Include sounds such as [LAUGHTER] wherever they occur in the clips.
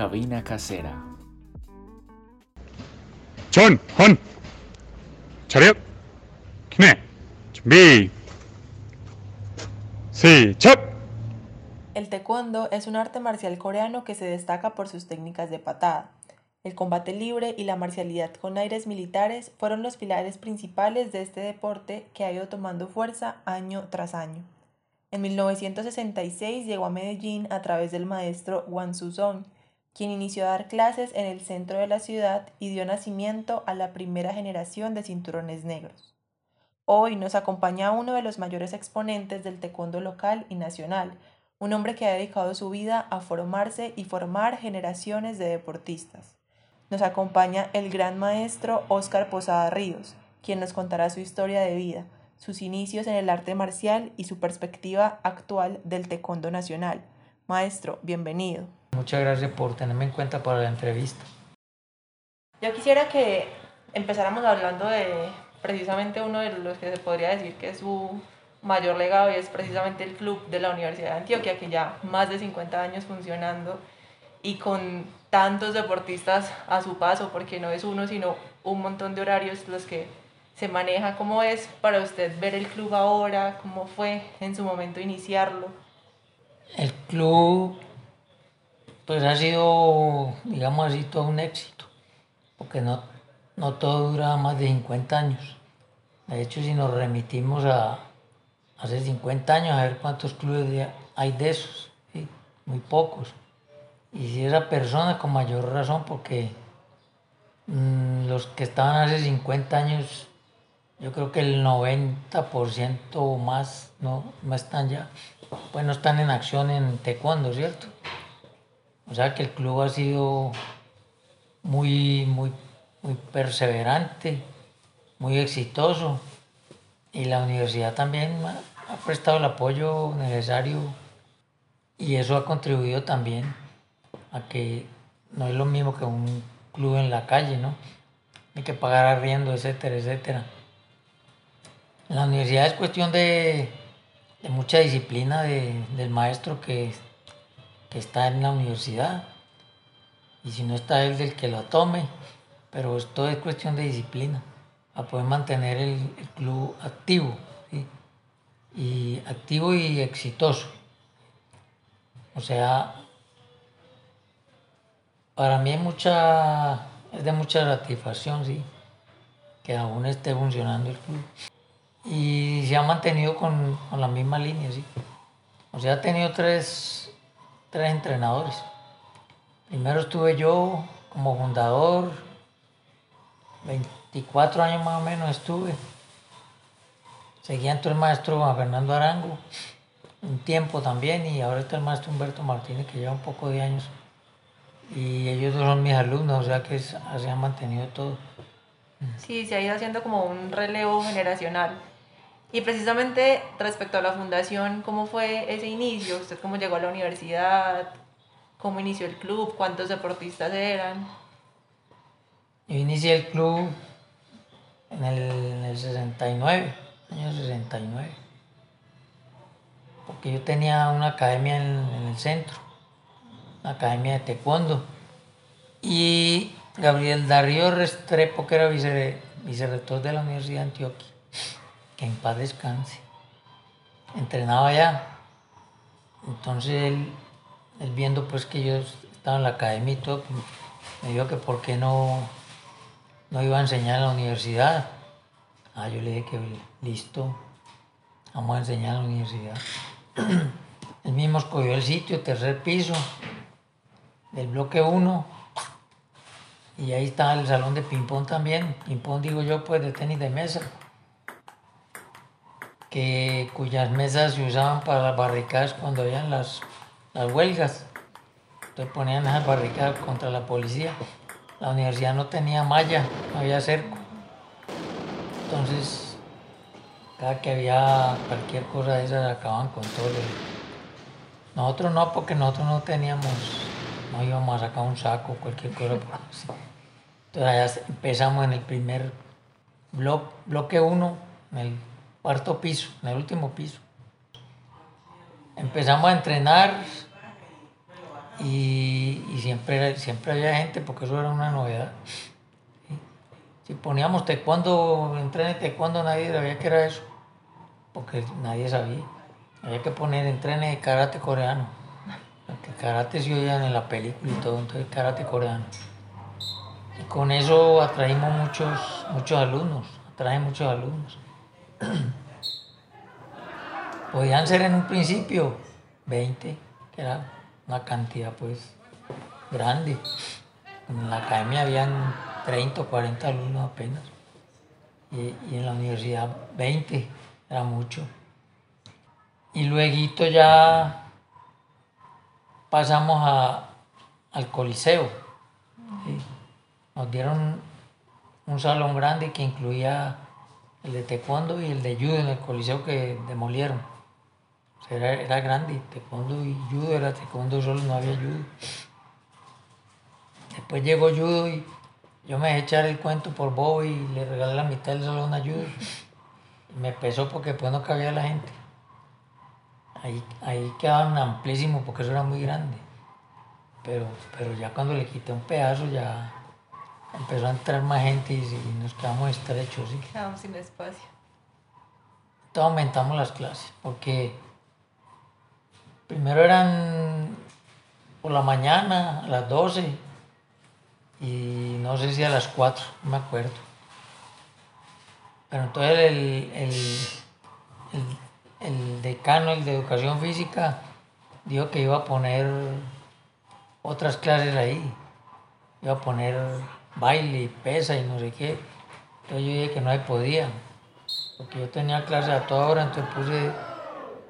cabina casera. John, Hon, 차렷, 기내, 준비, 시작. El taekwondo es un arte marcial coreano que se destaca por sus técnicas de patada. El combate libre y la marcialidad con aires militares fueron los pilares principales de este deporte que ha ido tomando fuerza año tras año. En 1966 llegó a Medellín a través del maestro Wan Suzong, quien inició a dar clases en el centro de la ciudad y dio nacimiento a la primera generación de cinturones negros. Hoy nos acompaña uno de los mayores exponentes del taekwondo local y nacional, un hombre que ha dedicado su vida a formarse y formar generaciones de deportistas. Nos acompaña el gran maestro Óscar Posada Ríos, quien nos contará su historia de vida, sus inicios en el arte marcial y su perspectiva actual del taekwondo nacional. Maestro, bienvenido. Muchas gracias por tenerme en cuenta para la entrevista. Yo quisiera que empezáramos hablando de precisamente uno de los que se podría decir que es su mayor legado y es precisamente el club de la Universidad de Antioquia, que ya más de 50 años funcionando y con tantos deportistas a su paso, porque no es uno, sino un montón de horarios los que se maneja. ¿Cómo es para usted ver el club ahora? ¿Cómo fue en su momento iniciarlo? El club pues ha sido, digamos así, todo un éxito, porque no, no todo dura más de 50 años. De hecho, si nos remitimos a hace 50 años, a ver cuántos clubes hay de esos, muy pocos. Y si esa persona, con mayor razón, porque mm, los que estaban hace 50 años, yo creo que el 90% o más no, no están ya, pues no están en acción en taekwondo, ¿cierto? O sea que el club ha sido muy, muy, muy perseverante, muy exitoso y la universidad también ha prestado el apoyo necesario y eso ha contribuido también a que no es lo mismo que un club en la calle, ¿no? Hay que pagar arriendo, etcétera, etcétera. la universidad es cuestión de, mucha disciplina del maestro que que está en la universidad. Y si no está él, del que lo tome. Pero esto es cuestión de disciplina, a poder mantener el, club activo. Y activo y exitoso. O sea, para mí es, mucha, es de mucha satisfacción, sí, que aún esté funcionando el club. Y se ha mantenido con, con la misma línea, sí. O sea, ha tenido tres tres entrenadores. Primero estuve yo como fundador, 24 años más o menos estuve. Seguía entonces el maestro Juan Fernando Arango, un tiempo también, y ahora está el maestro Humberto Martínez, que lleva un poco de años. Y ellos dos son mis alumnos, o sea que se han mantenido todo. Sí, se ha ido haciendo como un relevo generacional. Y precisamente respecto a la fundación, ¿cómo fue ese inicio? ¿Usted cómo llegó a la universidad? ¿Cómo inició el club? ¿Cuántos deportistas eran? Yo inicié el club en el, en el 69, año 69. Porque yo tenía una academia en, el centro, una academia de taekwondo. Y Gabriel Darío Restrepo, que era vicerrector de la Universidad de Antioquia, en paz descanse. Entrenaba ya. Entonces él, viendo pues que yo estaba en la academia y todo, pues, me dijo que por qué no, no iba a enseñar en la universidad. Ah, yo le dije que listo, vamos a enseñar en la universidad. [CLEARS THROAT] Él mismo escogió el sitio, tercer piso, del bloque 1. Y ahí está el salón de ping-pong también. Ping-pong digo yo, pues de tenis de mesa que, cuyas mesas se usaban para las barricadas cuando habían las, las huelgas. Entonces ponían esas barricadas contra la policía. La universidad no tenía malla, no había cerco. Entonces, cada que había cualquier cosa de esas acababan con todo. Nosotros no, porque nosotros no teníamos, no íbamos a sacar un saco, cualquier cosa. Entonces allá empezamos en el primer bloque, bloque uno, en el cuarto piso, en el último piso. Empezamos a entrenar y, y siempre, siempre había gente porque eso era una novedad. Si poníamos taekwondo, entrene taekwondo, nadie sabía que era eso, porque nadie sabía. Había que poner entrene de karate coreano, porque karate se oían en la película y todo, entonces karate coreano. Y con eso atraímos muchos, muchos alumnos, atrae muchos alumnos. [CLEARS THROAT] Podían ser en un principio 20, que era una cantidad pues grande. En la academia habían 30 o 40 alumnos apenas. Y, y en la universidad 20, era mucho. Y luego ya pasamos a, al Coliseo. Nos dieron un salón grande que incluía el de taekwondo y el de judo en el Coliseo que demolieron. Era, era grande, taekwondo y judo era taekwondo solo, no había judo. Después llegó judo y yo me dejé echar el cuento por bobo y le regalé la mitad del salón a judo. Y me pesó porque después no cabía la gente. Ahí, ahí quedaban amplísimos porque eso era muy grande. Pero, pero ya cuando le quité un pedazo ya empezó a entrar más gente y, y nos quedamos estrechos. ¿sí? Quedamos sin espacio. Entonces aumentamos las clases, porque primero eran por la mañana a las 12 y no sé si a las 4, no me acuerdo. Pero entonces el, el, el- el decano, el de educación física, dijo que iba a poner otras clases ahí. Iba a poner baile y pesa y no sé qué. Entonces yo dije que no se podía porque yo tenía clase a toda hora, entonces puse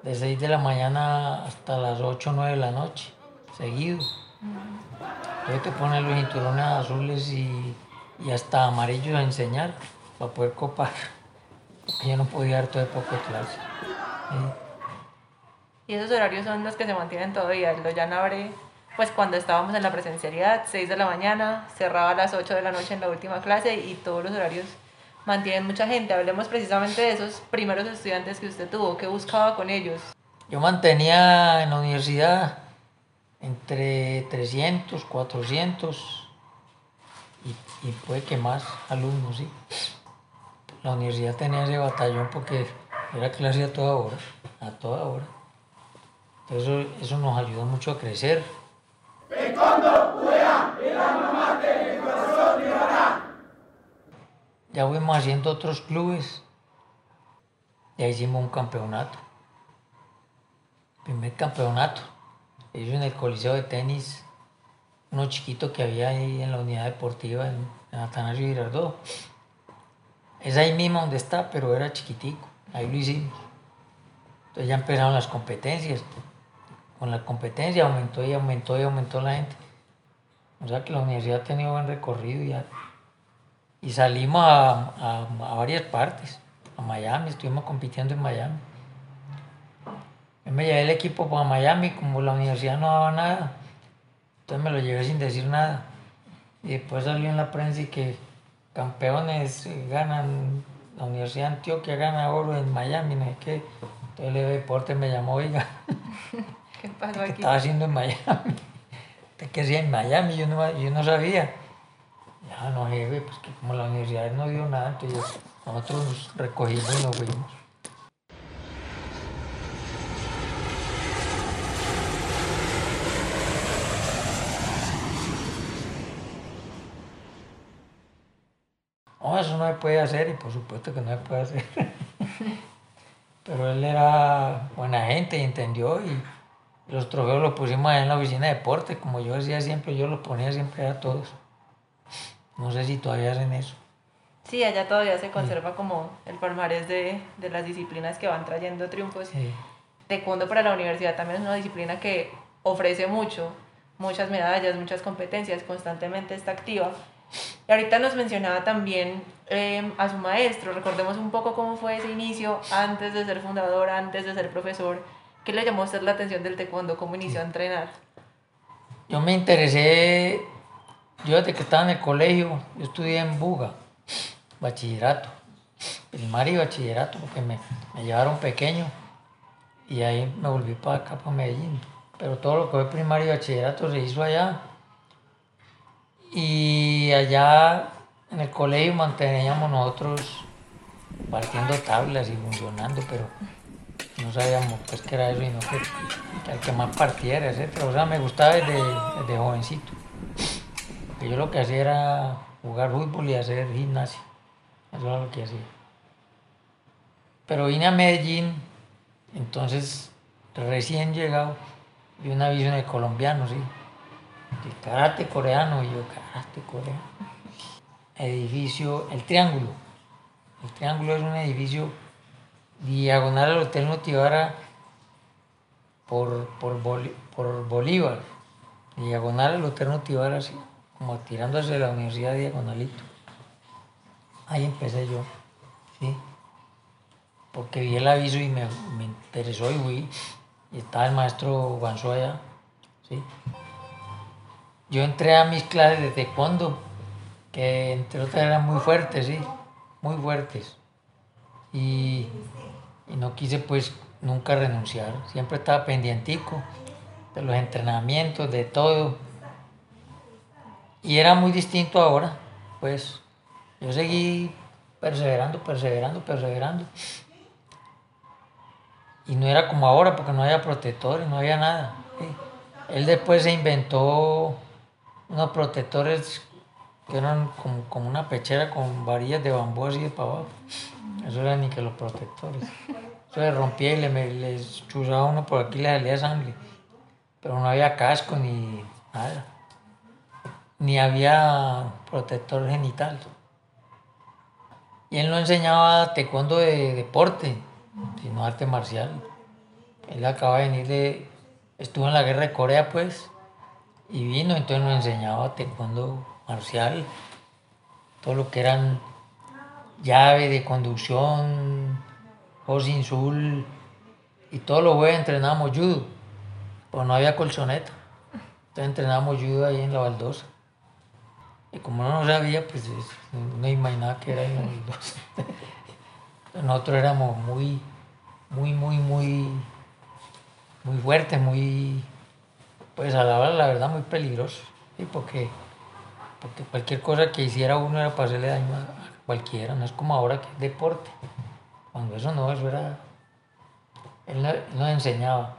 de 6 de la mañana hasta las 8 o 9 de la noche, seguido. Entonces te ponen los cinturones azules y, y hasta amarillos a enseñar para poder copar, [LAUGHS] porque yo no podía dar todo de poco de clase. Y esos horarios son los que se mantienen todavía. El Loyan abre, pues cuando estábamos en la presencialidad, 6 de la mañana, cerraba a las 8 de la noche en la última clase y todos los horarios mantienen mucha gente. Hablemos precisamente de esos primeros estudiantes que usted tuvo. ¿Qué buscaba con ellos? Yo mantenía en la universidad entre 300, 400 y, y puede que más alumnos, sí. La universidad tenía ese batallón porque era clase a toda hora, a toda hora. Entonces eso, eso nos ayudó mucho a crecer. Ya fuimos haciendo otros clubes. Ya hicimos un campeonato. Primer campeonato. Ellos en el Coliseo de Tenis, uno chiquito que había ahí en la unidad deportiva en Atanasio Girardot. Es ahí mismo donde está, pero era chiquitico. Ahí lo hicimos. Entonces ya empezaron las competencias. Con la competencia aumentó y aumentó y aumentó la gente. O sea que la universidad ha tenido buen recorrido ya. Y salimos a, a- a varias partes. A Miami, estuvimos compitiendo en Miami. Yo me llevé el equipo para Miami, como la universidad no daba nada. Entonces me lo llevé sin decir nada. Y después salió en la prensa y que campeones eh, ganan, la Universidad de Antioquia gana oro en Miami, no sé qué. Entonces el deporte me llamó, oiga, [LAUGHS] ¿Qué pasó ¿qué aquí? estaba haciendo en Miami? ¿Usted [LAUGHS] qué hacía en Miami? Yo no, yo no sabía. Ya, no, jefe, pues que como la universidad no dio nada, entonces nosotros nos recogimos y nos fuimos. No, eso no se puede hacer y por supuesto que no se puede hacer. [LAUGHS] Pero él era buena gente y entendió y los trofeos los pusimos allá en la oficina de deporte, como yo decía siempre, yo los ponía siempre a todos. No sé si todavía hacen eso. Sí, allá todavía se conserva como el palmarés de, de las disciplinas que van trayendo triunfos. Sí. Taekwondo para la universidad también es una disciplina que ofrece mucho, muchas medallas, muchas competencias, constantemente está activa. Y ahorita nos mencionaba también eh, a su maestro, recordemos un poco cómo fue ese inicio antes de ser fundador, antes de ser profesor. ¿Qué le llamó a usted la atención del taekwondo? ¿Cómo inició a entrenar? Yo me interesé, yo desde que estaba en el colegio, yo estudié en Buga, bachillerato, primaria y bachillerato, porque me, me llevaron pequeño y ahí me volví para acá, para Medellín, pero todo lo que fue primario y bachillerato se hizo allá. Y allá en el colegio manteníamos nosotros partiendo tablas y funcionando, pero no sabíamos pues qué era eso y no que, que el que más partiera, etc. O sea, me gustaba desde, jovencito. Que yo lo que hacía era jugar fútbol y hacer gimnasia. Eso era lo que hacía. Pero vine a Medellín, entonces recién llegado, vi un aviso en el colombiano, sí. De karate coreano, y yo, karate coreano. Edificio, el Triángulo. El Triángulo es un edificio diagonal al Hotel Notivara por, por, por Bolívar. Diagonal al Hotel Notivara, así, como tirándose de la Universidad Diagonalito. Ahí empecé yo, ¿sí? Porque vi el aviso y me, me interesó y fui. Y estaba el maestro Guanzo allá, ¿sí? Yo entré a mis clases de taekwondo, que entre otras eran muy fuertes, ¿sí? Muy fuertes. Y, y no quise pues nunca renunciar. Siempre estaba pendientico de los entrenamientos, de todo. Y era muy distinto ahora, pues yo seguí perseverando, perseverando, perseverando. Y no era como ahora porque no había protectores, no había nada. Él después se inventó unos protectores que eran como, como una pechera con varillas de bambú así de para abajo. Eso eran ni que los protectores. Eso le rompía y le, les chuzaba uno por aquí le salía sangre. Pero no había casco ni nada. Ni había protector genital. Y él no enseñaba taekwondo de deporte, sino arte marcial. Él acaba de venir de... Estuvo en la guerra de Corea, pues, y vino, entonces nos enseñaba taekwondo marcial. Todo lo que eran llave de conducción, Hosin Sul, y todos los jueves entrenábamos judo, pero no había colchoneta. Entonces entrenábamos judo ahí en la baldosa. Y como no sabía, pues es- no imaginaba que era en la baldosa. [LAUGHS] Nosotros éramos muy, muy, muy, muy, muy fuertes, muy, pues a la hora, la verdad, muy peligrosos. ¿sí? Porque, porque cualquier cosa que hiciera uno era para hacerle daño a cualquiera, no es como ahora que es deporte. Cuando eso no, eso era. Él, no- él nos enseñaba: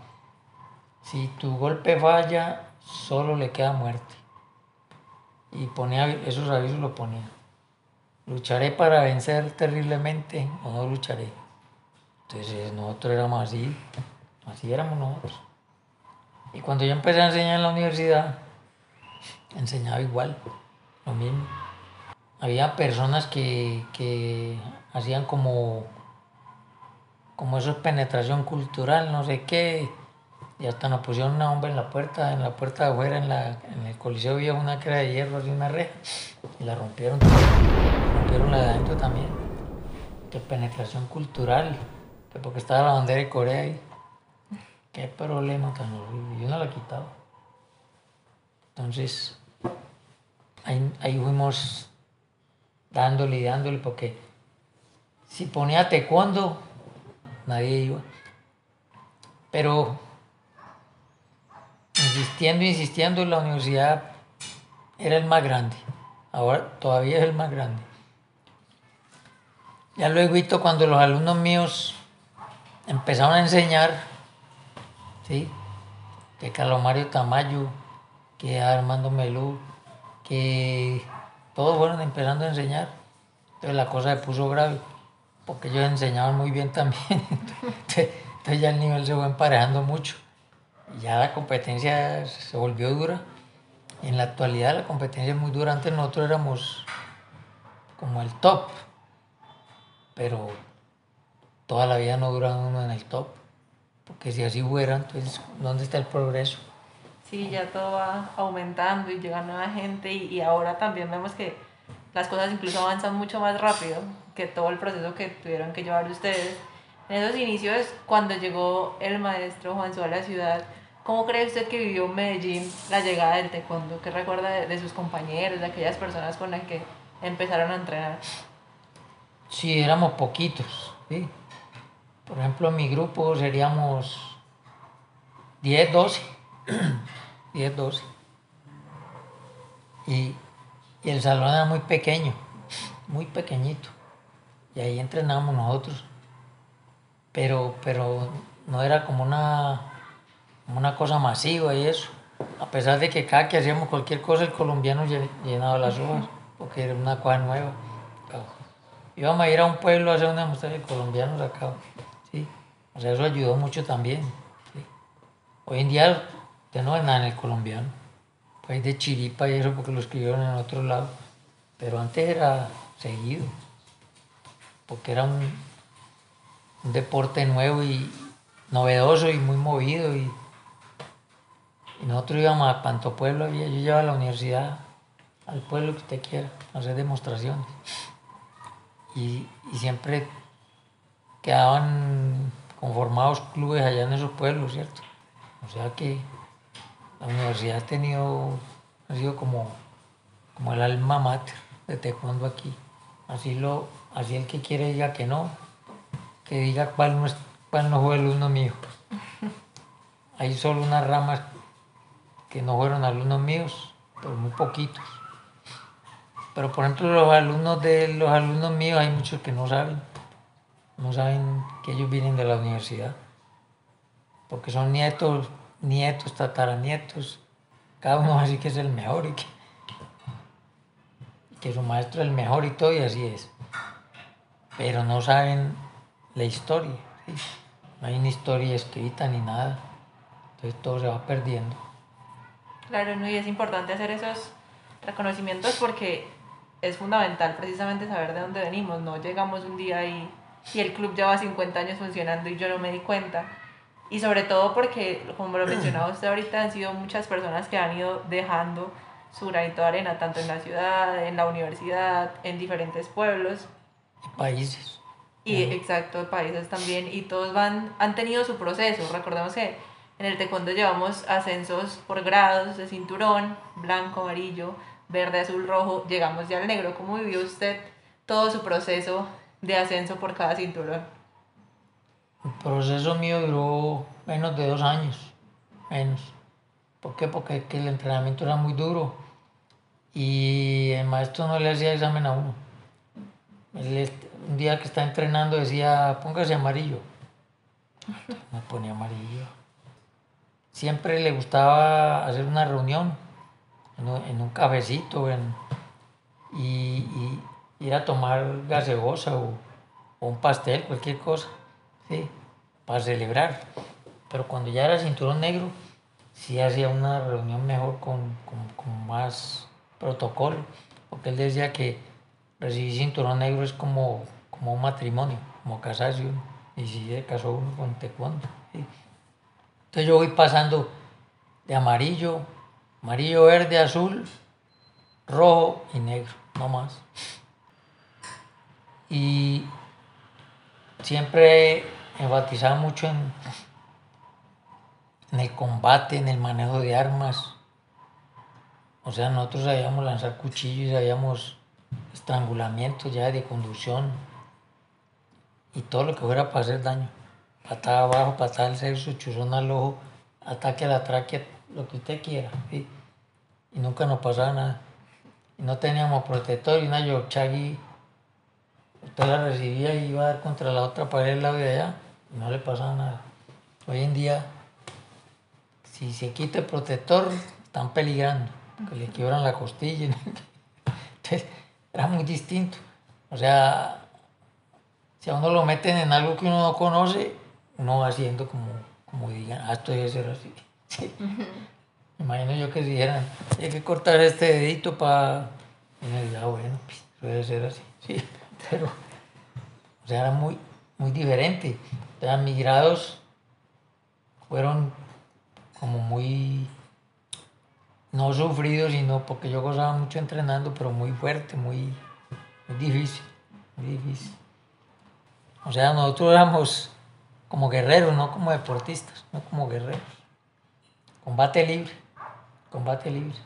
si tu golpe falla, solo le queda muerte. Y ponía esos avisos, lo ponía. Lucharé para vencer terriblemente o no lucharé. Entonces nosotros éramos así, así éramos nosotros. Y cuando yo empecé a enseñar en la universidad, enseñaba igual, lo mismo. Había personas que, que hacían como, como eso es penetración cultural, no sé qué, y hasta nos pusieron una bomba en la puerta, en la puerta de afuera, en, la, en el coliseo había una era de hierro, así una reja, y la rompieron, rompieron la de adentro también, que penetración cultural, que porque estaba la bandera de Corea ahí, qué problema tan horrible, yo no la quitaba. Entonces, ahí, ahí fuimos dándole y dándole, porque si ponía taekwondo, nadie iba. Pero insistiendo, insistiendo, la universidad era el más grande. Ahora todavía es el más grande. Ya luego, cuando los alumnos míos empezaron a enseñar, ¿sí? que Carlos Mario Tamayo, que Armando Melú, que todos fueron empezando a enseñar. Entonces la cosa se puso grave, porque ellos enseñaban muy bien también. [LAUGHS] Entonces, ya el nivel se fue emparejando mucho. Ya la competencia se volvió dura. En la actualidad la competencia es muy dura. Antes nosotros éramos como el top, pero toda la vida no dura uno en el top. Porque si así fuera, entonces, ¿dónde está el progreso? Sí, ya todo va aumentando y llega nueva gente y, y ahora también vemos que las cosas incluso avanzan mucho más rápido que todo el proceso que tuvieron que llevar ustedes. En esos inicios, cuando llegó el maestro Juanzo a la ciudad, ¿cómo cree usted que vivió Medellín la llegada del taekwondo? ¿Qué recuerda de, de sus compañeros, de aquellas personas con las que empezaron a entrenar? Sí, éramos poquitos, ¿sí? Por ejemplo, en mi grupo seríamos 10, 12, [CLEARS THROAT] 10, 12. Y, y el salón era muy pequeño, muy pequeñito. Y ahí entrenábamos nosotros. Pero, pero no era como una, como una cosa masiva y eso. A pesar de que cada que hacíamos cualquier cosa, el colombiano llen- llenaba las hojas, porque era una cosa nueva. Íbamos a ir a un pueblo a hacer una demostración de colombianos acá. ¿sí? O sea, eso ayudó mucho también. ¿sí? Hoy en día ya no hay nada en el colombiano. Hay de chiripa y eso porque lo escribieron en otro lado. Pero antes era seguido. Porque era un, un deporte nuevo y novedoso y muy movido. Y, y nosotros íbamos a cuanto pueblo. Yo llevaba a la universidad, al pueblo que usted quiera, a hacer demostraciones. Y, y siempre quedaban conformados clubes allá en esos pueblos, ¿cierto? O sea que la universidad ha tenido, ha sido como, como el alma mater de taekwondo aquí. Así, lo, así el que quiere diga que no, que diga cuál no, es, cuál no fue alumno mío. Hay solo unas ramas que no fueron alumnos míos, pero muy poquitos. Pero por ejemplo los alumnos de los alumnos míos hay muchos que no saben, no saben que ellos vienen de la universidad, porque son nietos, nietos, tataranietos, cada uno así que es el mejor y que, que su maestro es el mejor y todo y así es. Pero no saben la historia, no hay una historia escrita ni nada, entonces todo se va perdiendo. Claro, y es importante hacer esos reconocimientos porque es fundamental precisamente saber de dónde venimos. No llegamos un día y, y el club lleva 50 años funcionando y yo no me di cuenta. Y sobre todo porque, como lo [CLEARS THROAT] mencionaba usted ahorita, han sido muchas personas que han ido dejando su granito de arena, tanto en la ciudad, en la universidad, en diferentes pueblos. Y países. Y exacto, países también, y todos van, han tenido su proceso. Recordemos que en el taekwondo llevamos ascensos por grados de cinturón, blanco, amarillo, verde, azul, rojo, llegamos ya al negro. ¿Cómo vivió usted todo su proceso de ascenso por cada cinturón? El proceso mío duró menos de dos años, menos. ¿Por qué? Porque que el entrenamiento era muy duro y el maestro no le hacía examen a uno. Un día que estaba entrenando decía, póngase amarillo. Me ponía amarillo. Siempre le gustaba hacer una reunión en un, cafecito en- y, y ir a tomar gaseosa o un pastel, cualquier cosa, para celebrar. Pero cuando ya era cinturón negro, sí hacía una reunión mejor con, con- más protocolo, porque él decía que recibir cinturón negro es como, como un matrimonio, como casarse uno, y si se casó uno con taekwondo. Entonces yo voy pasando de amarillo, amarillo, verde, azul, rojo y negro, no más. Y siempre enfatizaba mucho en, el combate, en el manejo de armas. O sea, nosotros sabíamos lanzar cuchillos, sabíamos estrangulamiento ya de conducción y todo lo que fuera para hacer daño. Patada abajo, patada al sexo, chuzón al ojo, ataque a la tráquea, lo que usted quiera. Y nunca nos pasaba nada. Y no teníamos protector y una Yorkshire usted la recibía y iba a dar contra la otra pared del lado de allá y no le pasaba nada. Hoy en día, si se quita el protector, están peligrando, que le quiebran la costilla. [LAUGHS] Entonces, era muy distinto. O sea, si a uno lo meten en algo que uno no conoce, uno va haciendo como, como digan, ah, esto debe ser así. [LAUGHS] Sí. Imagino yo que si dijeran, hay que cortar este dedito para... Y uno diría, "Ah, bueno, pues, debe ser así. [LAUGHS] Sí, pero... O sea, era muy, muy diferente. O sea, mis grados fueron como muy... No sufridos, sino porque yo gozaba mucho entrenando, pero muy fuerte, muy, muy difícil, muy difícil. O sea, nosotros éramos como guerreros, no como deportistas, no como guerreros. Combate libre, combate libre.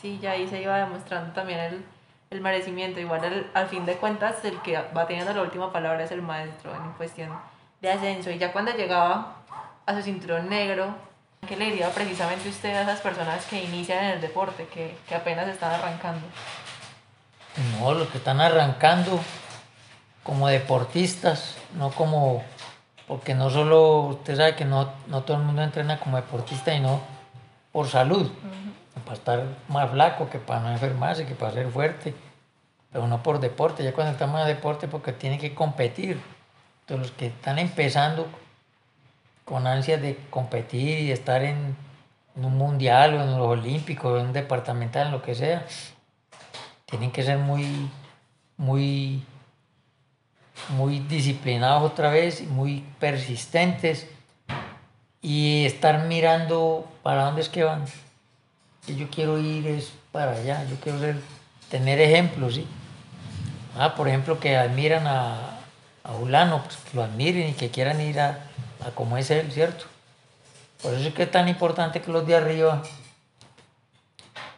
Sí, ya ahí se iba demostrando también el, el merecimiento. Igual al, al fin de cuentas el que va teniendo la última palabra es el maestro en cuestión de ascenso. Y ya cuando llegaba a su cinturón negro, ¿Qué le diría precisamente usted a esas personas que inician en el deporte, que, que apenas están arrancando? No, los que están arrancando como deportistas, no como, porque no solo, usted sabe que no, no todo el mundo entrena como deportista y no por salud, para estar más flaco, que para no enfermarse, que para ser fuerte, pero no por deporte, ya cuando estamos en deporte porque tiene que competir. Entonces los que están empezando con ansias de competir y estar en, un mundial o en los olímpicos, en un departamental, en lo que sea, tienen que ser muy, muy, muy disciplinados otra vez, muy persistentes y estar mirando para dónde es que van. Y yo quiero ir es para allá, yo quiero tener ejemplos, ¿sí? Ah, por ejemplo, que admiran a, a Julano, pues que lo admiren y que quieran ir a, a como es él, ¿cierto? Por eso es que es tan importante que los de arriba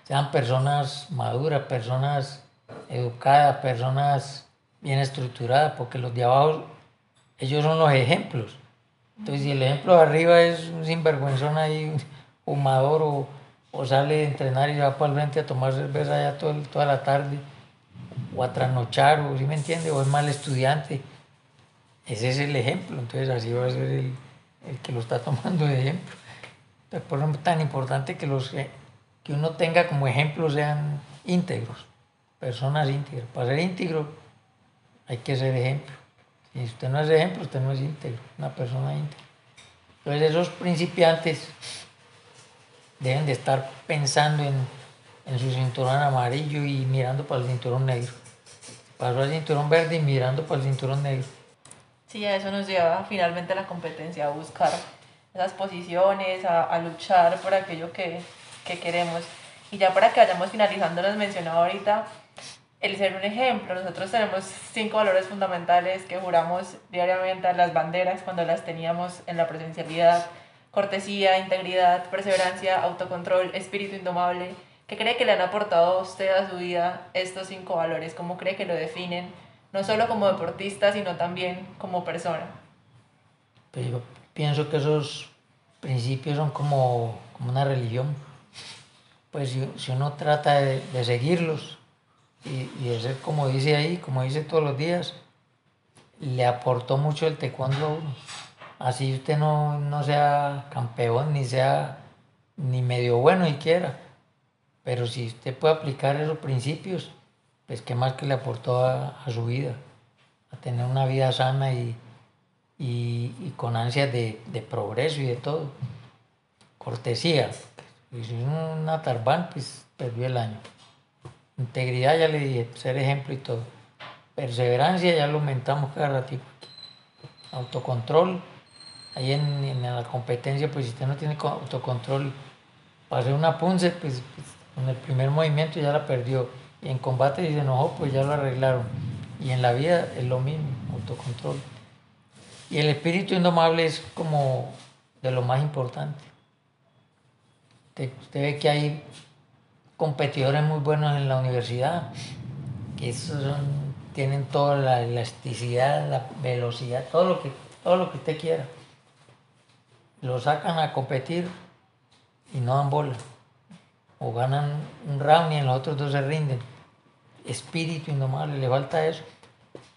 sean personas maduras, personas educadas, personas bien estructuradas, porque los de abajo, ellos son los ejemplos. Entonces, si el ejemplo de arriba es un sinvergüenzón ahí, un fumador, o, o sale de entrenar y va para el frente a tomar cerveza allá todo, toda la tarde, o a trasnochar, o ¿sí me entiende? O es mal estudiante. Ese es el ejemplo, entonces así va a ser el, el que lo está [LAUGHS] tomando de ejemplo. Entonces, por eso es tan importante que, los, eh, que uno tenga como ejemplo sean íntegros, personas íntegras. Para ser íntegro hay que ser ejemplo. Si usted no es ejemplo, usted no es íntegro, una persona íntegra. Entonces esos principiantes deben de estar pensando en, en su cinturón amarillo y mirando para el cinturón negro. Pasó al cinturón verde y mirando para el cinturón negro. Sí, a eso nos lleva finalmente la competencia, a buscar esas posiciones, a, a luchar por aquello que, que queremos. Y ya para que vayamos finalizando, nos mencionaba ahorita el ser un ejemplo. Nosotros tenemos cinco valores fundamentales que juramos diariamente a las banderas cuando las teníamos en la presencialidad. Cortesía, integridad, perseverancia, autocontrol, espíritu indomable. ¿Qué cree que le han aportado a usted a su vida estos cinco valores? ¿Cómo cree que lo definen? No solo como deportista, sino también como persona. Pero yo pienso que esos principios son como, como una religión. Pues si, si uno trata de, de seguirlos y, y de ser como dice ahí, como dice todos los días, le aportó mucho el taekwondo a uno. Así usted no, no sea campeón, ni sea ni medio bueno siquiera. Pero si usted puede aplicar esos principios, pues qué más que le aportó a, su vida, a tener una vida sana y, y, y con ansias de, de progreso y de todo. Cortesía. Y si es una tarbán, pues perdió el año. Integridad, ya le dije, ser ejemplo y todo. Perseverancia, ya lo aumentamos cada ratito. Autocontrol, ahí en, en la competencia, pues si usted no tiene co- autocontrol, para hacer una punce, pues, pues, con el primer movimiento ya la perdió. Y en combate, si se enojó, pues ya lo arreglaron. Y en la vida es lo mismo, autocontrol. Y el espíritu indomable es como de lo más importante. Usted, ve que hay competidores muy buenos en la universidad, que tienen toda la elasticidad, la velocidad, todo lo que, todo lo que usted quiera. Lo sacan a competir y no dan bola. O ganan un round y en los otros dos se rinden. Espíritu indomable, le falta eso.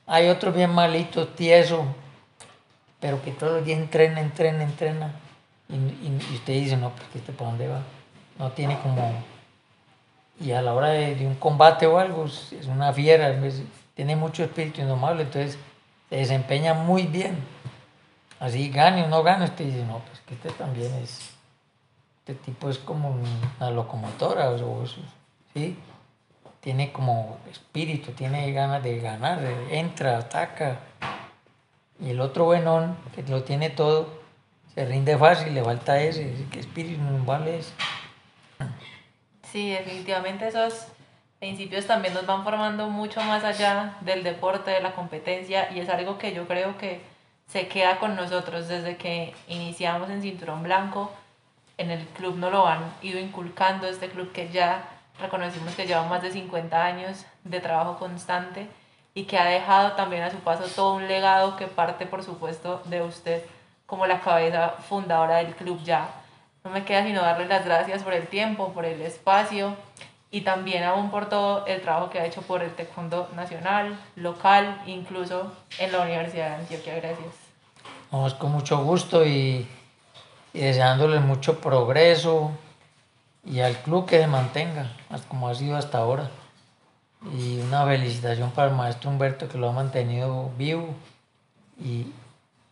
Hay otros bien malitos, tiesos, pero que todos los días entrena, entrena, entrena. Y, usted dice, no, pues que este para dónde va. No tiene como... Y a la hora de, un combate o algo, es una fiera, tiene mucho espíritu indomable, entonces se desempeña muy bien. Así gane o no gane, usted dice, no, pues que este también es... Este tipo es como una locomotora, o ¿sí? Tiene como espíritu, tiene ganas de ganar, entra, ataca. Y el otro buenón, que lo tiene todo, se rinde fácil, le falta ese que espíritu no vale ese. Sí, definitivamente esos principios también nos van formando mucho más allá del deporte, de la competencia, y es algo que yo creo que se queda con nosotros desde que iniciamos en Cinturón Blanco. En el club nos lo han ido inculcando, este club que ya reconocimos que lleva más de 50 años de trabajo constante y que ha dejado también a su paso todo un legado que parte, por supuesto, de usted como la cabeza fundadora del club ya. No me queda sino darle las gracias por el tiempo, por el espacio y también aún por todo el trabajo que ha hecho por el taekwondo nacional, local, incluso en la Universidad de Antioquia. Gracias. Vamos con mucho gusto y, y deseándole mucho progreso y al club que se mantenga, como ha sido hasta ahora. Y una felicitación para el maestro Humberto que lo ha mantenido vivo y,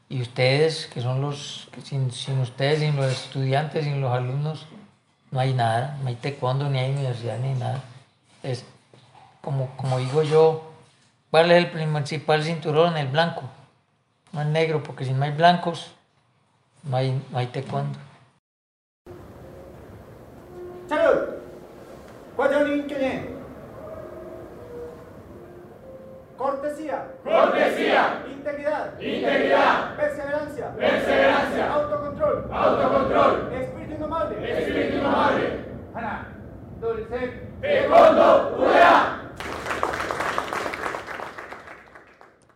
y ustedes, que son los, sin, sin ustedes, sin los estudiantes, sin los alumnos, no hay nada, no hay taekwondo, ni hay universidad, ni nada. Es como, como digo yo, ¿cuál es el principal cinturón? El blanco, no el negro, porque si no hay blancos, no hay, no hay taekwondo. Cortesía. Cortesía. Integridad. Integridad. Perseverancia. Perseverancia. Autocontrol. Autocontrol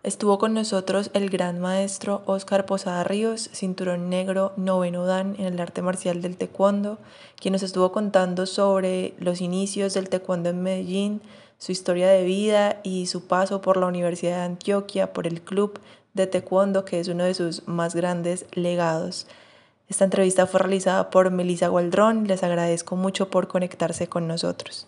Estuvo con nosotros el gran maestro Óscar Posada Ríos, cinturón negro noveno dan en el arte marcial del taekwondo, quien nos estuvo contando sobre los inicios del taekwondo en Medellín, su historia de vida y su paso por la Universidad de Antioquia, por el club de taekwondo, que es uno de sus más grandes legados. Esta entrevista fue realizada por Melissa Gualdrón. Les agradezco mucho por conectarse con nosotros.